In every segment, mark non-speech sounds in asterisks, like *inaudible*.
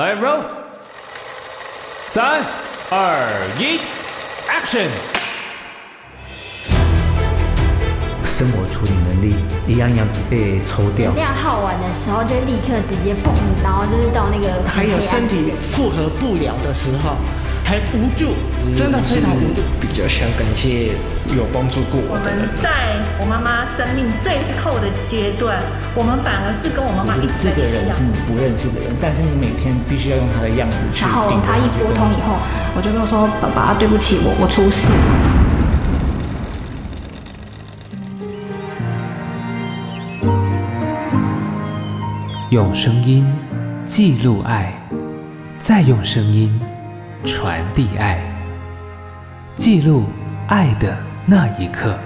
来，roll，三、二、一，action！生活处理能力一样一样被抽掉。量耗完的时候，就立刻直接蹦，然后就是到那个。还有身体负荷不了的时候，还无助，真的非常无助。比较想感谢有帮助过我的人。我们在我妈妈生命最后的阶段，我们反而是跟我妈妈一起。这个人是你不认识的人，但是你每天必须要用他的样子去。然后他一拨通以后，我就跟我说：“爸爸，对不起，我我出事。”用声音记录爱，再用声音传递爱，记录爱的那一刻。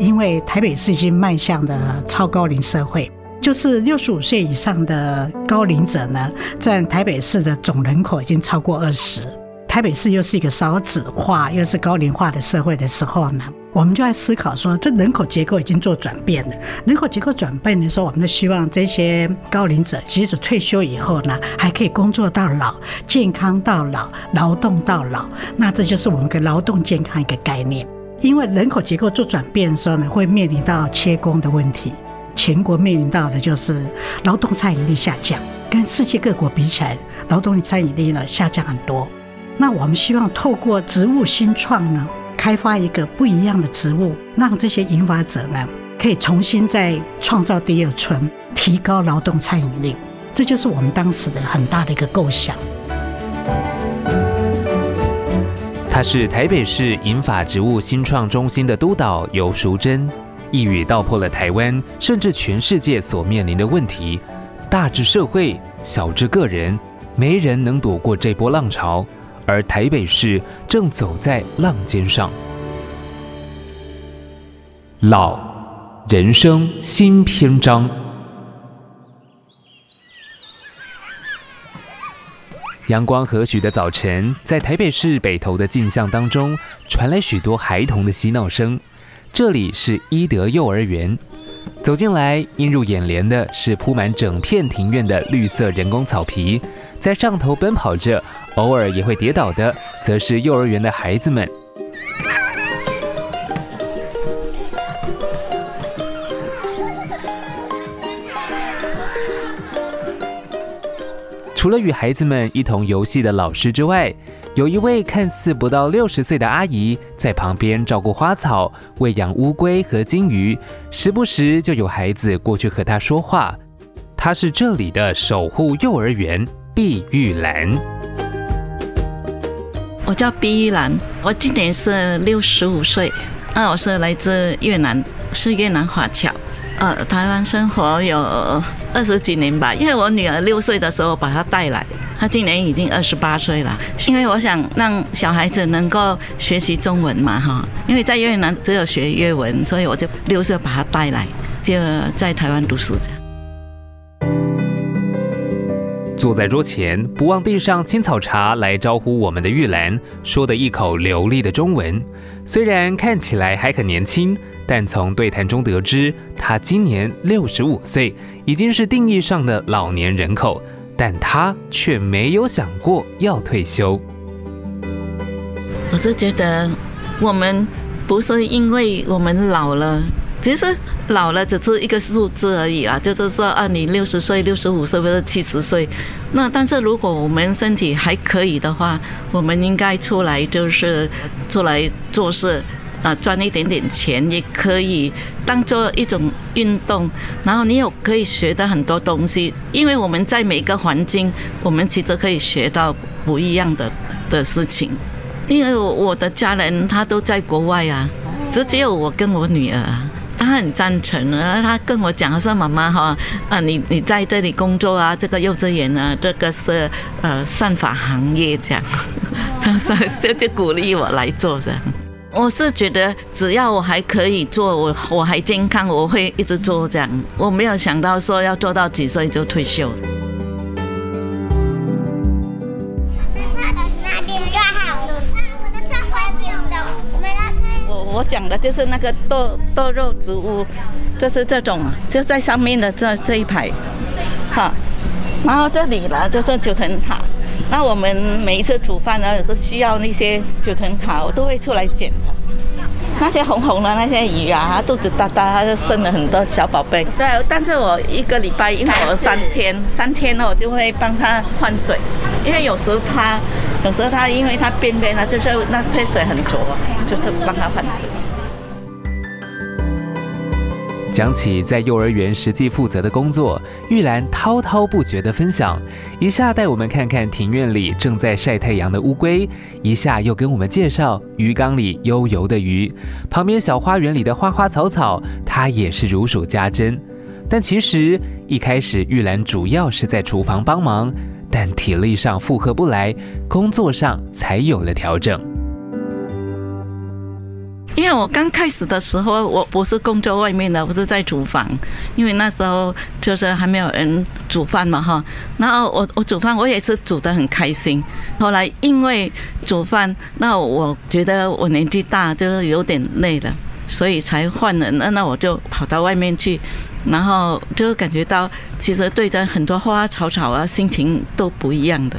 因为台北市已经迈向了超高龄社会。就是六十五岁以上的高龄者呢，占台北市的总人口已经超过二十。台北市又是一个少子化又是高龄化的社会的时候呢，我们就在思考说，这人口结构已经做转变了。人口结构转变的时候，我们就希望这些高龄者即使退休以后呢，还可以工作到老，健康到老，劳动到老。那这就是我们的劳动健康一个概念。因为人口结构做转变的时候呢，会面临到切工的问题。全国面临到的就是劳动参与率下降，跟世界各国比起来，劳动参与率呢下降很多。那我们希望透过植物新创呢，开发一个不一样的植物，让这些银发者呢可以重新再创造第二春，提高劳动参与率。这就是我们当时的很大的一个构想。他是台北市银发植物新创中心的督导游淑珍。一语道破了台湾甚至全世界所面临的问题，大至社会，小至个人，没人能躲过这波浪潮，而台北市正走在浪尖上。老，人生新篇章。阳光和煦的早晨，在台北市北投的镜像当中，传来许多孩童的嬉闹声。这里是伊德幼儿园，走进来，映入眼帘的是铺满整片庭院的绿色人工草皮，在上头奔跑着，偶尔也会跌倒的，则是幼儿园的孩子们。除了与孩子们一同游戏的老师之外，有一位看似不到六十岁的阿姨在旁边照顾花草、喂养乌龟和金鱼，时不时就有孩子过去和她说话。她是这里的守护幼儿园碧玉兰。我叫碧玉兰，我今年是六十五岁，啊，我是来自越南，是越南华侨，呃，台湾生活有二十几年吧，因为我女儿六岁的时候把她带来。她今年已经二十八岁了，因为我想让小孩子能够学习中文嘛，哈，因为在越南只有学越文，所以我就六岁把她带来，就在台湾读书这样。坐在桌前，不忘递上青草茶来招呼我们的玉兰，说的一口流利的中文，虽然看起来还很年轻，但从对谈中得知，他今年六十五岁，已经是定义上的老年人口。但他却没有想过要退休。我是觉得，我们不是因为我们老了，其实老了只是一个数字而已啦。就是说，啊，你六十岁、六十五岁或者七十岁，那但是如果我们身体还可以的话，我们应该出来就是出来做事。啊，赚一点点钱也可以当做一种运动，然后你有可以学到很多东西，因为我们在每个环境，我们其实可以学到不一样的的事情。因为我的家人他都在国外啊，只只有我跟我女儿，啊她很赞成啊，她跟我讲说，妈妈哈，啊你你在这里工作啊，这个幼稚园啊，这个是呃算法行业这样，*laughs* 她说 *laughs* 这就鼓励我来做这样。我是觉得，只要我还可以做，我我还健康，我会一直做这样。我没有想到说要做到几岁就退休。那边就好了，我的菜我我讲的就是那个豆豆肉植物，就是这种，就在上面的这这一排，好，然后这里呢就是九层塔。那我们每一次煮饭呢，都需要那些九层塔，我都会出来捡的。那些红红的那些鱼啊，肚子大大，它就生了很多小宝贝。对，但是我一个礼拜，因为我三天，三天呢，我就会帮它换水，因为有时候它，有时候它，因为它边边呢，就是那些水很浊，就是帮它换水。讲起在幼儿园实际负责的工作，玉兰滔滔不绝地分享，一下带我们看看庭院里正在晒太阳的乌龟，一下又跟我们介绍鱼缸里悠游的鱼，旁边小花园里的花花草草，她也是如数家珍。但其实一开始玉兰主要是在厨房帮忙，但体力上负荷不来，工作上才有了调整。因为我刚开始的时候，我不是工作外面的，不是在厨房。因为那时候就是还没有人煮饭嘛，哈。然后我我煮饭，我也是煮得很开心。后来因为煮饭，那我觉得我年纪大，就是有点累了，所以才换人。那那我就跑到外面去。然后就感觉到，其实对着很多花花草草啊，心情都不一样的，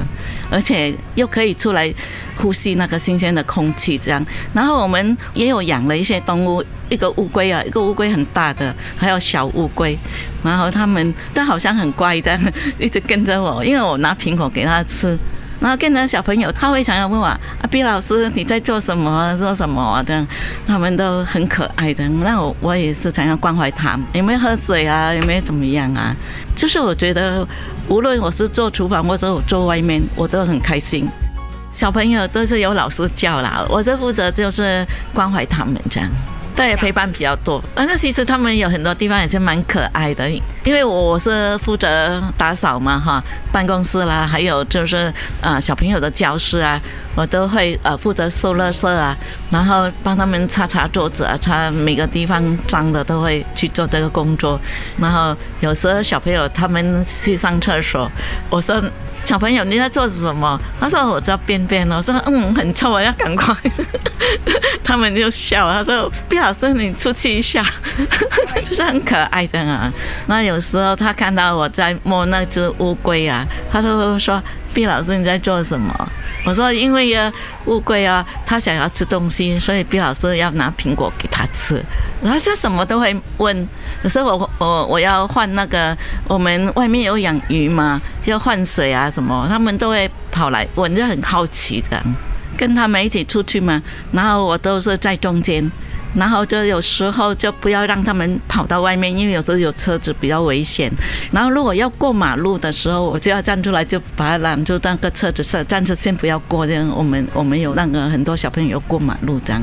而且又可以出来呼吸那个新鲜的空气，这样。然后我们也有养了一些动物，一个乌龟啊，一个乌龟很大的，还有小乌龟，然后它们都好像很乖这样，*laughs* 一直跟着我，因为我拿苹果给它吃。然后跟着小朋友，他会常常问我：“啊，毕老师你在做什么？做什么啊？”这样，他们都很可爱的。那我我也是常常关怀他们，有没有喝水啊？有没有怎么样啊？就是我觉得，无论我是做厨房或者我做外面，我都很开心。小朋友都是有老师教啦，我这负责就是关怀他们这样。对，陪伴比较多。那其实他们有很多地方也是蛮可爱的，因为我是负责打扫嘛，哈，办公室啦，还有就是呃小朋友的教室啊，我都会呃负责收垃圾啊，然后帮他们擦擦桌子啊，擦每个地方脏的都会去做这个工作。然后有时候小朋友他们去上厕所，我说。小朋友，你在做什么？他说我在便便。我说嗯，很臭，我要赶快。他们就笑，他说毕老师，你出去一下，*laughs* 就是很可爱的啊。那有有时候他看到我在摸那只乌龟啊，他都会说。毕老师，你在做什么？我说，因为呀，乌龟啊，他想要吃东西，所以毕老师要拿苹果给他吃。然后他什么都会问。有时候我我我要换那个，我们外面有养鱼嘛，要换水啊什么，他们都会跑来问，就很好奇这样，跟他们一起出去嘛。然后我都是在中间。然后就有时候就不要让他们跑到外面，因为有时候有车子比较危险。然后如果要过马路的时候，我就要站出来，就把他拦住那个车子，是暂时先不要过。这样我们我们有那个很多小朋友过马路这样。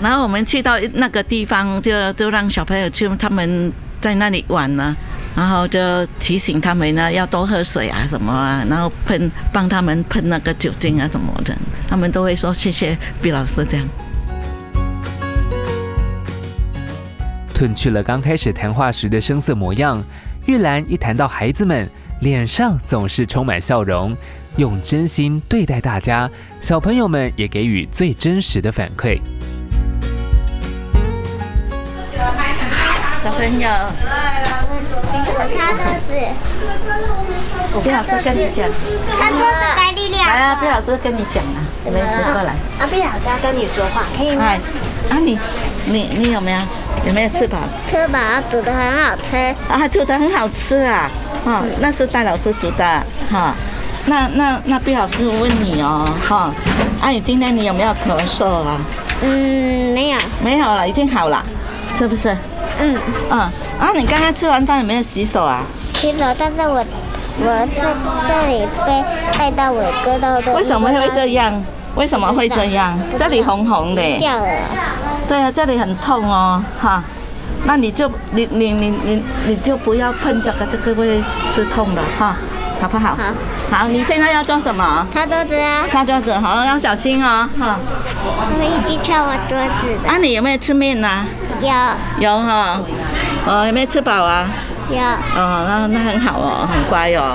然后我们去到那个地方，就就让小朋友去，他们在那里玩呢。然后就提醒他们呢，要多喝水啊什么啊，然后喷帮他们喷那个酒精啊什么的，他们都会说谢谢毕老师这样。褪去了刚开始谈话时的生涩模样，玉兰一谈到孩子们，脸上总是充满笑容，用真心对待大家，小朋友们也给予最真实的反馈。小朋友，我擦桌子。毕老师跟你讲，擦桌子该力量。来啊，毕老师跟你讲啊，来，你过来。啊，毕老师要跟你说话，可以吗？哎，啊你，你你有没有？有没有吃饱？吃饱，煮的很好吃。啊，煮的很好吃啊！哈、哦，那是戴老师煮的哈、哦。那那那毕老师问你哦，哈，阿姨今天你有没有咳嗽啊？嗯，没有。没有了，已经好了，是不是？嗯嗯。啊，你刚刚吃完饭有没有洗手啊？洗手，但是我我在这里被带到我割到的。为什么会这样？为什么会这样？这里红红的。掉了。对啊，这里很痛哦，哈，那你就你你你你你就不要碰这个，这个会吃痛的哈，好不好？好。好，你现在要做什么？擦桌子啊。擦桌子，好，要小心哦，哈。我已经敲完桌子了。啊，你有没有吃面呢？有。有哈，哦，有没有吃饱啊？有。哦，那那很好哦，很乖哦。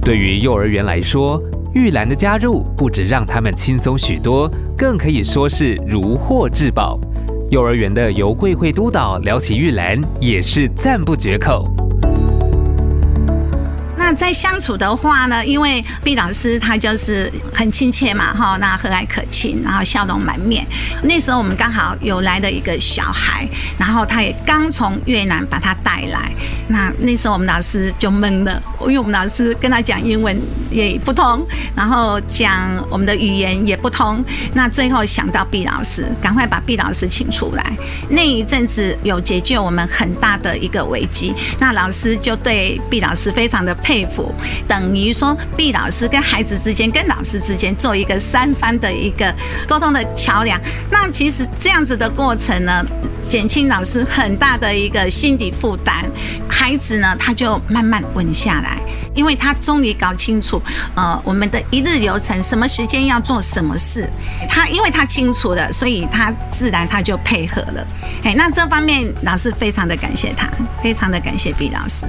*laughs* 对于幼儿园来说。玉兰的加入不止让他们轻松许多，更可以说是如获至宝。幼儿园的游桂慧督导聊起玉兰，也是赞不绝口。在相处的话呢，因为毕老师他就是很亲切嘛，哈，那和蔼可亲，然后笑容满面。那时候我们刚好有来的一个小孩，然后他也刚从越南把他带来。那那时候我们老师就懵了，因为我们老师跟他讲英文也不通，然后讲我们的语言也不通。那最后想到毕老师，赶快把毕老师请出来。那一阵子有解救我们很大的一个危机。那老师就对毕老师非常的佩佩服，等于说毕老师跟孩子之间、跟老师之间做一个三方的一个沟通的桥梁。那其实这样子的过程呢，减轻老师很大的一个心理负担，孩子呢他就慢慢稳下来，因为他终于搞清楚，呃，我们的一日流程，什么时间要做什么事，他因为他清楚了，所以他自然他就配合了。哎，那这方面老师非常的感谢他，非常的感谢毕老师。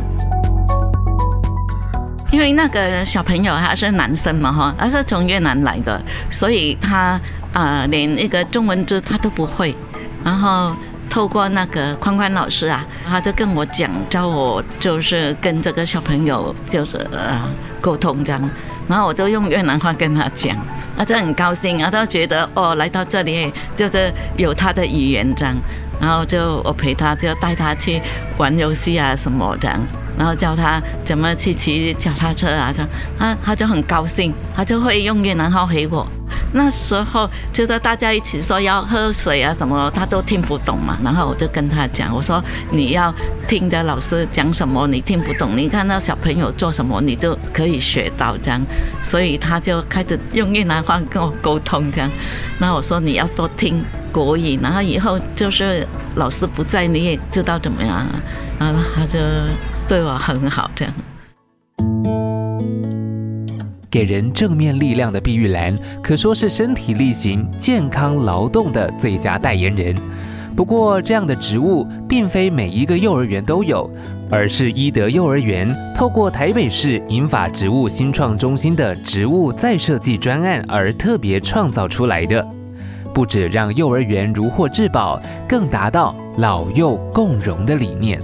因为那个小朋友他是男生嘛哈，他是从越南来的，所以他啊、连一个中文字他都不会。然后透过那个宽宽老师啊，他就跟我讲，叫我就是跟这个小朋友就是呃沟通这样。然后我就用越南话跟他讲，他就很高兴，他就觉得哦来到这里就是有他的语言这样。然后就我陪他，就带他去玩游戏啊什么这样。然后教他怎么去骑脚踏车啊，这样他他就很高兴，他就会用越南话回我。那时候就是大家一起说要喝水啊什么，他都听不懂嘛。然后我就跟他讲，我说你要听着老师讲什么，你听不懂，你看到小朋友做什么，你就可以学到这样。所以他就开始用越南话跟我沟通这样。那我说你要多听国语，然后以后就是老师不在，你也知道怎么样啊。然后他就。对我很好，这样。给人正面力量的碧玉兰，可说是身体力行、健康劳动的最佳代言人。不过，这样的职务并非每一个幼儿园都有，而是伊德幼儿园透过台北市银发植物新创中心的植物再设计专案而特别创造出来的。不止让幼儿园如获至宝，更达到老幼共融的理念。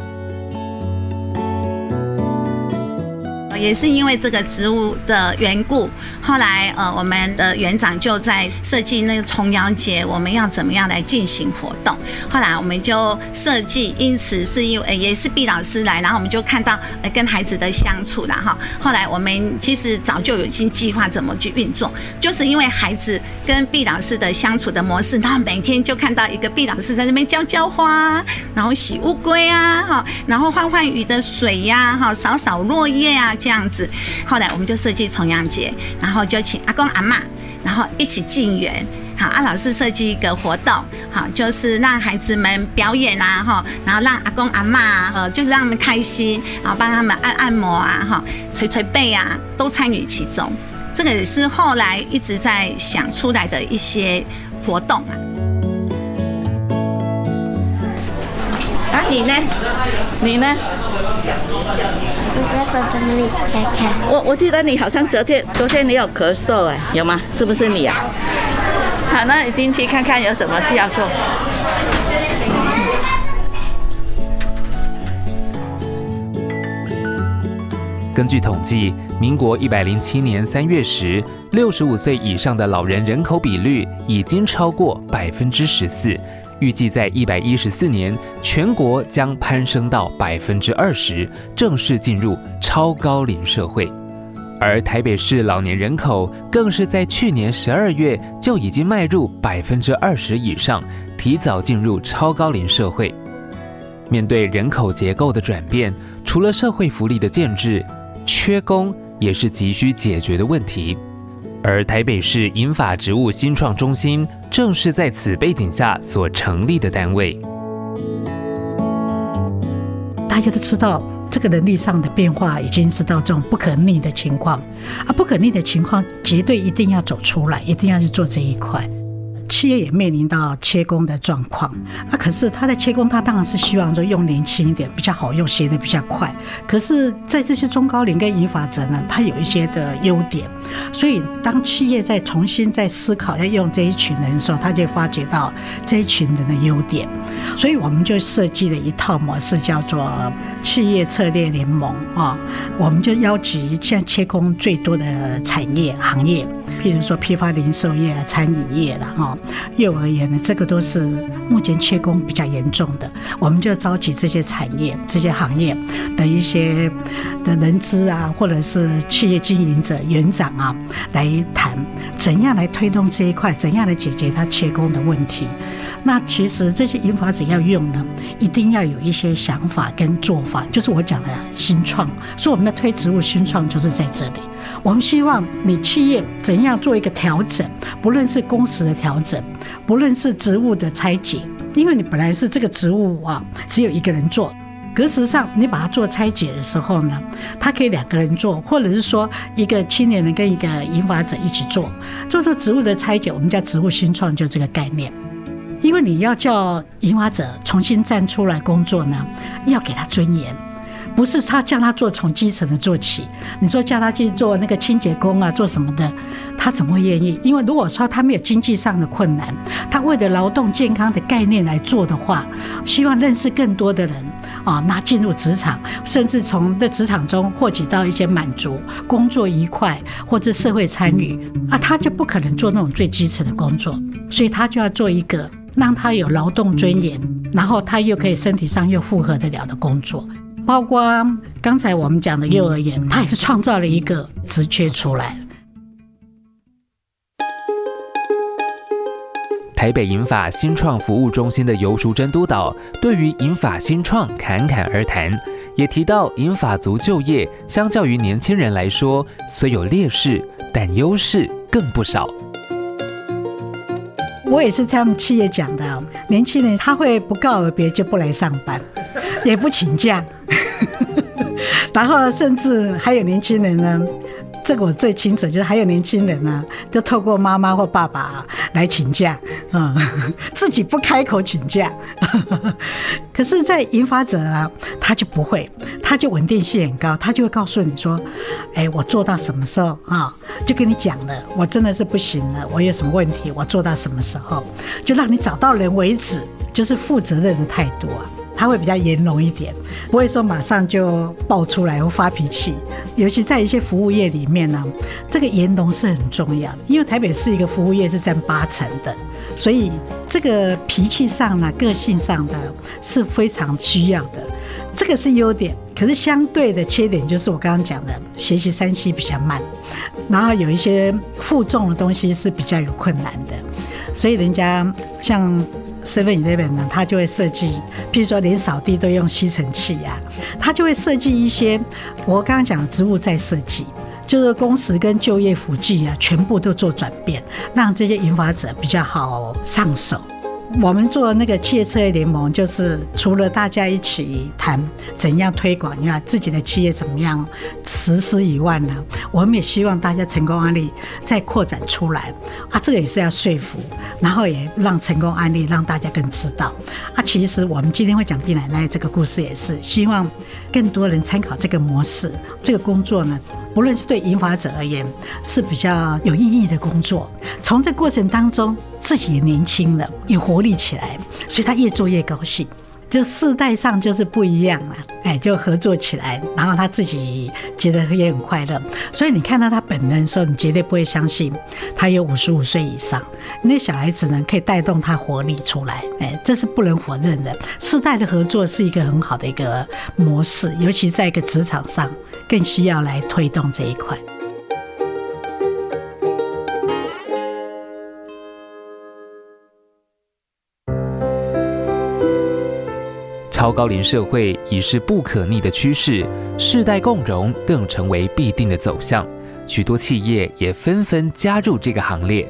也是因为这个植物的缘故，后来呃，我们的园长就在设计那个重阳节我们要怎么样来进行活动。后来我们就设计，因此是因为也是毕老师来，然后我们就看到跟孩子的相处了哈。后来我们其实早就已经计划怎么去运作，就是因为孩子跟毕老师的相处的模式，然后每天就看到一个毕老师在那边浇浇花，然后洗乌龟啊哈，然后换换鱼的水呀哈，扫扫落叶啊。这样子，后来我们就设计重阳节，然后就请阿公阿嬷，然后一起进园。好，阿老师设计一个活动，好，就是让孩子们表演啊，哈，然后让阿公阿嬷，呃，就是让他们开心，然后帮他们按按摩啊，哈，捶捶背啊，都参与其中。这个也是后来一直在想出来的一些活动啊。啊，你呢？你呢？我我记得你好像昨天昨天你有咳嗽哎，有吗？是不是你啊？好，那你进去看看有什么事要做。根据统计，民国一百零七年三月时，六十五岁以上的老人人口比率已经超过百分之十四。预计在一百一十四年，全国将攀升到百分之二十，正式进入超高龄社会。而台北市老年人口更是在去年十二月就已经迈入百分之二十以上，提早进入超高龄社会。面对人口结构的转变，除了社会福利的建制，缺工也是急需解决的问题。而台北市银发植物新创中心正是在此背景下所成立的单位。大家都知道，这个能力上的变化已经是到这种不可逆的情况，而不可逆的情况绝对一定要走出来，一定要去做这一块。企业也面临到切工的状况。啊，可是他在切工，他当然是希望说用年轻一点，比较好用，学得比较快。可是，在这些中高龄跟银发者呢，他有一些的优点。所以，当企业在重新在思考要用这一群人的时候，他就发觉到这一群人的优点。所以，我们就设计了一套模式，叫做企业策略联盟啊。我们就邀集现在缺工最多的产业行业，譬如说批发零售业啊、餐饮业啦、哈、幼儿园呢，这个都是目前缺工比较严重的。我们就召集这些产业、这些行业的一些的人资啊，或者是企业经营者、园长。啊，来谈怎样来推动这一块，怎样来解决他缺工的问题。那其实这些银发者要用呢，一定要有一些想法跟做法，就是我讲的新创。所以我们的推植物新创就是在这里。我们希望你企业怎样做一个调整，不论是工时的调整，不论是职务的拆解，因为你本来是这个职务啊，只有一个人做。可事实上，你把它做拆解的时候呢，它可以两个人做，或者是说一个青年人跟一个银发者一起做，做做职务的拆解，我们叫职务新创，就这个概念。因为你要叫银发者重新站出来工作呢，要给他尊严。不是他叫他做从基层的做起，你说叫他去做那个清洁工啊，做什么的，他怎么会愿意？因为如果说他没有经济上的困难，他为了劳动健康的概念来做的话，希望认识更多的人啊，那进入职场，甚至从这职场中获取到一些满足，工作愉快或者社会参与啊，他就不可能做那种最基层的工作，所以他就要做一个让他有劳动尊严，然后他又可以身体上又负荷得了的工作。包括刚才我们讲的幼儿园，他也是创造了一个职缺出来。台北银发新创服务中心的游淑珍督导对于银发新创侃侃而谈，也提到银发族就业相较于年轻人来说虽有劣势，但优势更不少。我也是他们企业讲的，年轻人他会不告而别就不来上班，也不请假。*laughs* 然后甚至还有年轻人呢，这个我最清楚，就是还有年轻人呢，就透过妈妈或爸爸来请假，嗯，*laughs* 自己不开口请假。*laughs* 可是，在引发者啊，他就不会，他就稳定性很高，他就会告诉你说，哎，我做到什么时候啊？就跟你讲了，我真的是不行了，我有什么问题，我做到什么时候，就让你找到人为止，就是负责任的态度啊。他会比较严龙一点，不会说马上就爆出来或发脾气。尤其在一些服务业里面呢，这个严龙是很重要的。因为台北市一个服务业是占八成的，所以这个脾气上呢，个性上的是非常需要的。这个是优点，可是相对的缺点就是我刚刚讲的，学习三期比较慢，然后有一些负重的东西是比较有困难的，所以人家像。Seven Eleven 呢，他就会设计，譬如说连扫地都用吸尘器啊，他就会设计一些我刚刚讲的植物再设计，就是工时跟就业辅具啊，全部都做转变，让这些研发者比较好上手。我们做那个汽车联盟，就是除了大家一起谈怎样推广，你看自己的企业怎么样实施以外呢，我们也希望大家成功案例再扩展出来啊，这个也是要说服，然后也让成功案例让大家更知道啊。其实我们今天会讲毕奶奶这个故事，也是希望更多人参考这个模式，这个工作呢，不论是对研发者而言是比较有意义的工作，从这过程当中。自己也年轻了，有活力起来，所以他越做越高兴。就世代上就是不一样了，哎，就合作起来，然后他自己觉得也很快乐。所以你看到他本人的时候，你绝对不会相信他有五十五岁以上。那小孩子呢，可以带动他活力出来，哎，这是不能否认的。世代的合作是一个很好的一个模式，尤其在一个职场上，更需要来推动这一块。超高龄社会已是不可逆的趋势，世代共荣更成为必定的走向。许多企业也纷纷加入这个行列。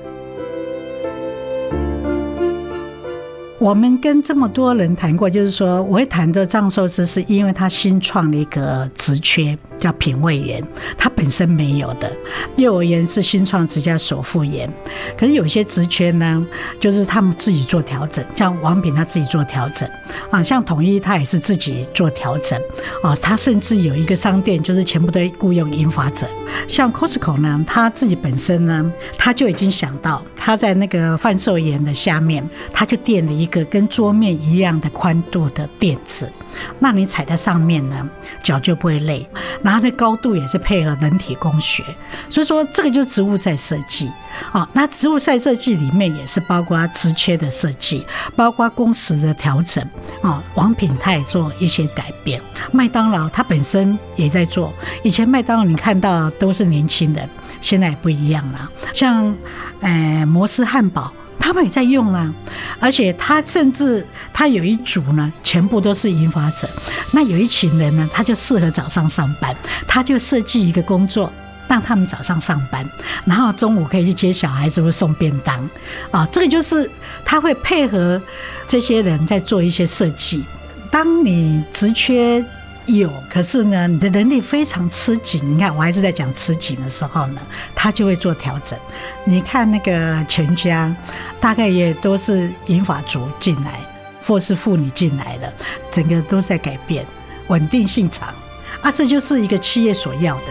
我们跟这么多人谈过，就是说，我会谈这藏寿司是因为他新创了一个职缺，叫品味员，他本身没有的。幼儿园是新创职家首副员，可是有些职缺呢，就是他们自己做调整，像王品他自己做调整啊，像统一他也是自己做调整啊，他甚至有一个商店，就是全部都雇佣银发者。像 Costco 呢，他自己本身呢，他就已经想到他在那个贩售员的下面，他就垫了一个跟桌面一样的宽度的垫子。那你踩在上面呢，脚就不会累。然后那高度也是配合人体工学，所以说这个就是植物在设计啊。那植物在设计里面也是包括职缺的设计，包括工时的调整啊。王品他也做一些改变，麦当劳它本身也在做。以前麦当劳你看到都是年轻人，现在也不一样了。像呃摩斯汉堡。他们也在用啊，而且他甚至他有一组呢，全部都是银发者。那有一群人呢，他就适合早上上班，他就设计一个工作，让他们早上上班，然后中午可以去接小孩子或送便当啊。这个就是他会配合这些人在做一些设计。当你职缺。有，可是呢，你的能力非常吃紧。你看，我还是在讲吃紧的时候呢，他就会做调整。你看那个全家，大概也都是银发族进来，或是妇女进来了，整个都在改变，稳定性强啊，这就是一个企业所要的。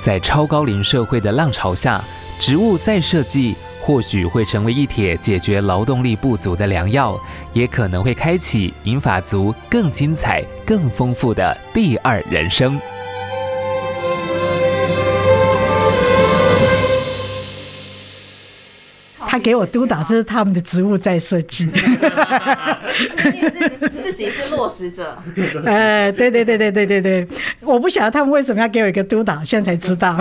在超高龄社会的浪潮下，植物再设计。或许会成为一帖解决劳动力不足的良药，也可能会开启银发族更精彩、更丰富的第二人生。他给我督导，这是他们的职务在设计。自己是落实者。呃，对对对对对对对，我不晓得他们为什么要给我一个督导，现在才知道。